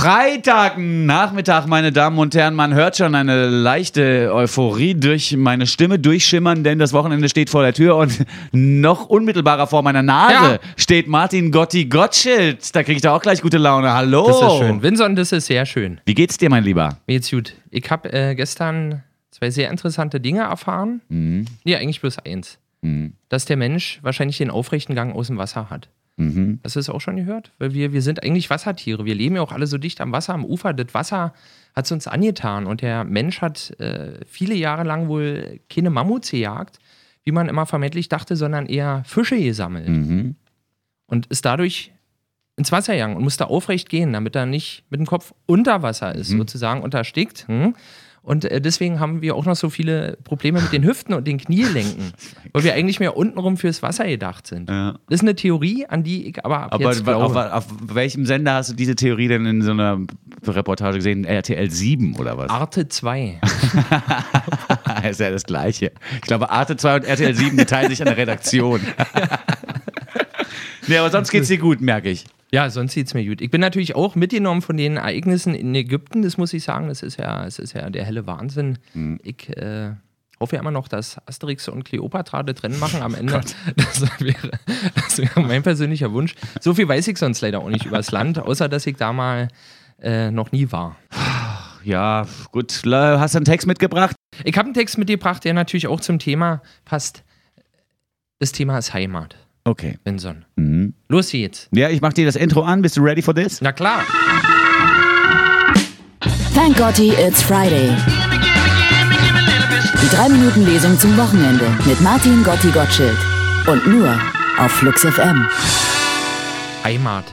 Freitagnachmittag, meine Damen und Herren. Man hört schon eine leichte Euphorie durch meine Stimme durchschimmern, denn das Wochenende steht vor der Tür und noch unmittelbarer vor meiner Nase Ja. steht Martin Gotti Gottschild. Da kriege ich da auch gleich gute Laune. Hallo. Das ist schön. Vincent, das ist sehr schön. Wie geht's dir, mein Lieber? Mir geht's gut. Ich habe äh, gestern zwei sehr interessante Dinge erfahren. Mhm. Nee, eigentlich bloß eins. Dass der Mensch wahrscheinlich den aufrechten Gang aus dem Wasser hat. Mhm. Hast du das auch schon gehört? Weil wir, wir sind eigentlich Wassertiere. Wir leben ja auch alle so dicht am Wasser, am Ufer. Das Wasser hat es uns angetan. Und der Mensch hat äh, viele Jahre lang wohl keine Mammuts gejagt, wie man immer vermeintlich dachte, sondern eher Fische gesammelt. Mhm. Und ist dadurch ins Wasser gegangen und musste aufrecht gehen, damit er nicht mit dem Kopf unter Wasser ist, sozusagen unterstickt. Hm? Und äh, deswegen haben wir auch noch so viele Probleme mit den Hüften und den Knielenken, weil wir eigentlich mehr untenrum fürs Wasser gedacht sind. Ja. Das ist eine Theorie, an die ich aber ab Aber jetzt auf, glaube. auf welchem Sender hast du diese Theorie denn in so einer Reportage gesehen? RTL 7 oder was? Arte 2. ist ja das Gleiche. Ich glaube, Arte 2 und RTL 7, die teilen sich an der Redaktion. nee, aber sonst geht's dir gut, merke ich. Ja, sonst sieht es mir gut. Ich bin natürlich auch mitgenommen von den Ereignissen in Ägypten, das muss ich sagen. Das ist ja, das ist ja der helle Wahnsinn. Ich äh, hoffe ja immer noch, dass Asterix und Cleopatra das Rennen machen am Ende. das, wäre, das wäre mein persönlicher Wunsch. So viel weiß ich sonst leider auch nicht übers Land, außer dass ich da mal äh, noch nie war. Ja, gut. Hast du einen Text mitgebracht? Ich habe einen Text mitgebracht, der natürlich auch zum Thema passt. Das Thema ist Heimat, Okay. Vinson. Mhm. Los geht's. Ja, ich mach dir das Intro an. Bist du ready for this? Na klar. Thank Gotti, it's Friday. Die 3-Minuten-Lesung zum Wochenende mit Martin Gotti Gottschild. Und nur auf Flux FM. Heimat.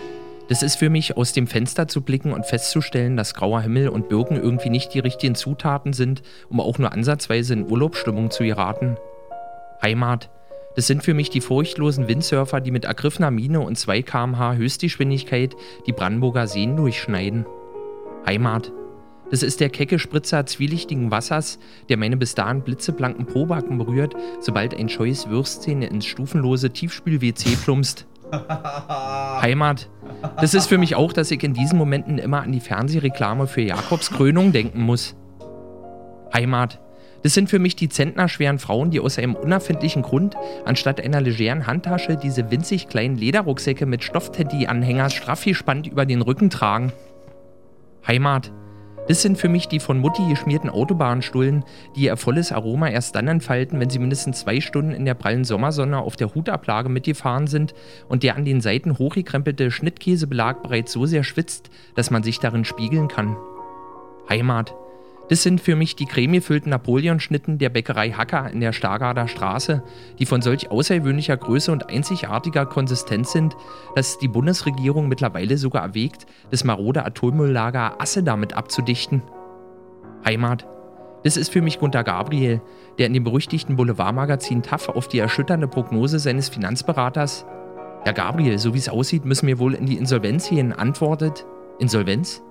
Das ist für mich, aus dem Fenster zu blicken und festzustellen, dass grauer Himmel und Birken irgendwie nicht die richtigen Zutaten sind, um auch nur ansatzweise in Urlaubsstimmung zu geraten. Heimat. Das sind für mich die furchtlosen Windsurfer, die mit ergriffener Miene und 2 km/h Höchstgeschwindigkeit die Brandenburger Seen durchschneiden. Heimat. Das ist der kecke Spritzer zwielichtigen Wassers, der meine bis dahin blitzeblanken Probacken berührt, sobald ein scheues Würstchen ins stufenlose Tiefspül-WC plumpst. Heimat. Das ist für mich auch, dass ich in diesen Momenten immer an die Fernsehreklame für Jakobs Krönung denken muss. Heimat. Das sind für mich die zentnerschweren Frauen, die aus einem unerfindlichen Grund anstatt einer legeren Handtasche diese winzig kleinen Lederrucksäcke mit Stoffteddy-Anhänger straff gespannt über den Rücken tragen. Heimat. Das sind für mich die von Mutti geschmierten Autobahnstullen, die ihr volles Aroma erst dann entfalten, wenn sie mindestens zwei Stunden in der prallen Sommersonne auf der Hutablage mitgefahren sind und der an den Seiten hochgekrempelte Schnittkäsebelag bereits so sehr schwitzt, dass man sich darin spiegeln kann. Heimat. Das sind für mich die cremefüllten Napoleonschnitten der Bäckerei Hacker in der Stargarder Straße, die von solch außergewöhnlicher Größe und einzigartiger Konsistenz sind, dass die Bundesregierung mittlerweile sogar erwägt, das marode Atommülllager Asse damit abzudichten. Heimat. Das ist für mich Gunter Gabriel, der in dem berüchtigten Boulevardmagazin TAF auf die erschütternde Prognose seines Finanzberaters Herr Gabriel, so wie es aussieht, müssen wir wohl in die Insolvenz gehen, antwortet Insolvenz?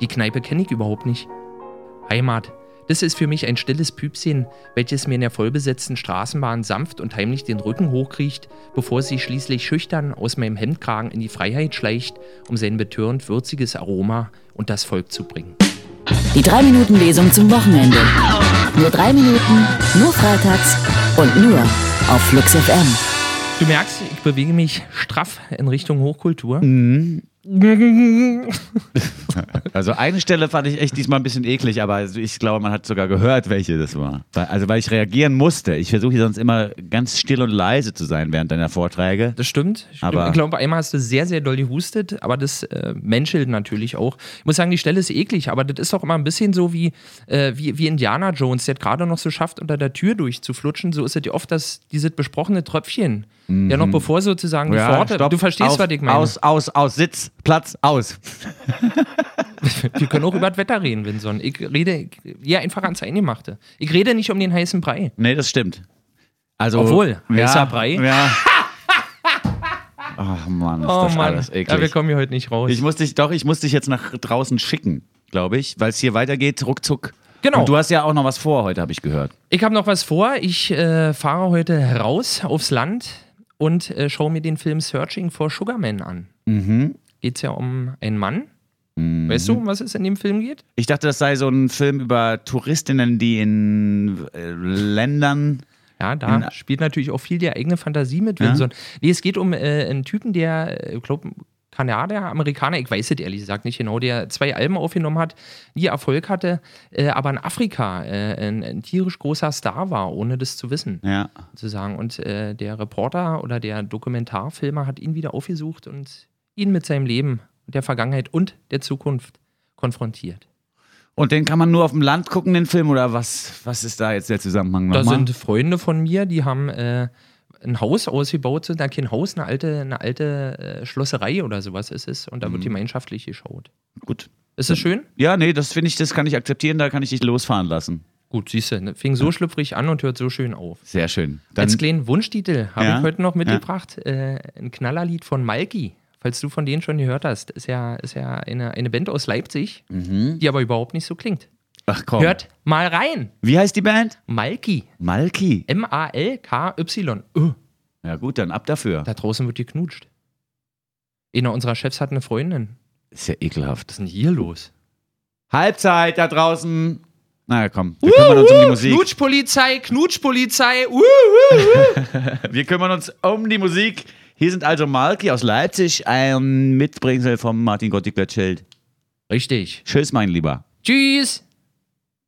Die Kneipe kenne ich überhaupt nicht. Heimat. Das ist für mich ein stilles Püpschen, welches mir in der vollbesetzten Straßenbahn sanft und heimlich den Rücken hochkriecht, bevor es sich schließlich schüchtern aus meinem Hemdkragen in die Freiheit schleicht, um sein betörend würziges Aroma und das Volk zu bringen. Die 3-Minuten-Lesung zum Wochenende. Nur 3 Minuten, nur freitags und nur auf Flux FM. Du merkst, ich bewege mich straff in Richtung Hochkultur. Also eine Stelle fand ich echt diesmal ein bisschen eklig, aber also ich glaube, man hat sogar gehört, welche das war. Also weil ich reagieren musste. Ich versuche sonst immer ganz still und leise zu sein während deiner Vorträge. Das stimmt. Ich Aber- glaube, glaub, einmal hast du sehr, sehr doll gehustet, aber das äh, menschelt natürlich auch. Ich muss sagen, die Stelle ist eklig, aber das ist auch immer ein bisschen so wie, äh, wie, wie Indiana Jones, der gerade noch so schafft, unter der Tür durchzuflutschen. So ist es ja oft das, dieses besprochene Tröpfchen. Ja, noch bevor sozusagen die Pforte. Du verstehst, Auf, was ich meine. Aus, aus, aus, Sitz, Platz, aus. Wir können auch über das Wetter reden, Vinson. Ich rede ja einfach ans Eingemachte. Ich rede nicht um den heißen Brei. Nee, das stimmt. Also, Obwohl, ja, heißer Brei. Ja. Ach Mann, ist Oh das Mann, alles ja, wir eklig. kommen hier heute nicht raus. ich muss dich, doch, ich muss dich jetzt nach draußen schicken, glaube ich, weil es hier weitergeht, ruckzuck. Genau. Und du hast ja auch noch was vor heute, habe ich gehört. Ich habe noch was vor. Ich äh, fahre heute raus aufs Land und äh, schaue mir den Film Searching for Sugarman an. Mhm. Geht es ja um einen Mann, Weißt du, um was es in dem Film geht? Ich dachte, das sei so ein Film über Touristinnen, die in äh, Ländern. Ja, da In- spielt natürlich auch viel die eigene Fantasie mit. Ja? So, ein- nee, es geht um äh, einen Typen, der, äh, ich glaube, Kanadier, Amerikaner, ich weiß es ehrlich gesagt nicht genau, der zwei Alben aufgenommen hat, nie Erfolg hatte, äh, aber in Afrika äh, ein, ein tierisch großer Star war, ohne das zu wissen. Ja. sozusagen. Und äh, der Reporter oder der Dokumentarfilmer hat ihn wieder aufgesucht und ihn mit seinem Leben, der Vergangenheit und der Zukunft konfrontiert. Und den kann man nur auf dem Land gucken, den Film, oder was, was ist da jetzt der Zusammenhang Da nochmal? sind Freunde von mir, die haben äh, ein Haus ausgebaut, na, kein Haus, eine alte, eine alte äh, Schlosserei oder sowas ist es. Und da wird gemeinschaftlich geschaut. Gut. Ist das schön? Ja, nee, das finde ich, das kann ich akzeptieren, da kann ich dich losfahren lassen. Gut, siehst du, ne? fing so schlüpfrig an und hört so schön auf. Sehr schön. Dann, Als kleinen Wunschtitel habe Ja, ich heute noch mitgebracht, äh, ein Knallerlied von Malki. Falls du von denen schon gehört hast, ist ja, ist ja eine, eine Band aus Leipzig, die aber überhaupt nicht so klingt. ach komm. Hört mal rein. Wie heißt die Band? Malki. Malki. M-A-L-K-Y. Öh, Ja gut, dann ab dafür. da draußen wird geknutscht. Einer unserer Chefs hat eine Freundin. ist ja ekelhaft. Was ist denn hier los? Halbzeit da draußen. Na komm, wir kümmern uns um die Musik. Knutschpolizei, Knutschpolizei. Uh, uh. Wir kümmern uns um die Musik. Hier sind also Malki aus Leipzig, ein Mitbringsel vom Martin Gotti Götzschild. Richtig. Tschüss, mein Lieber. Tschüss.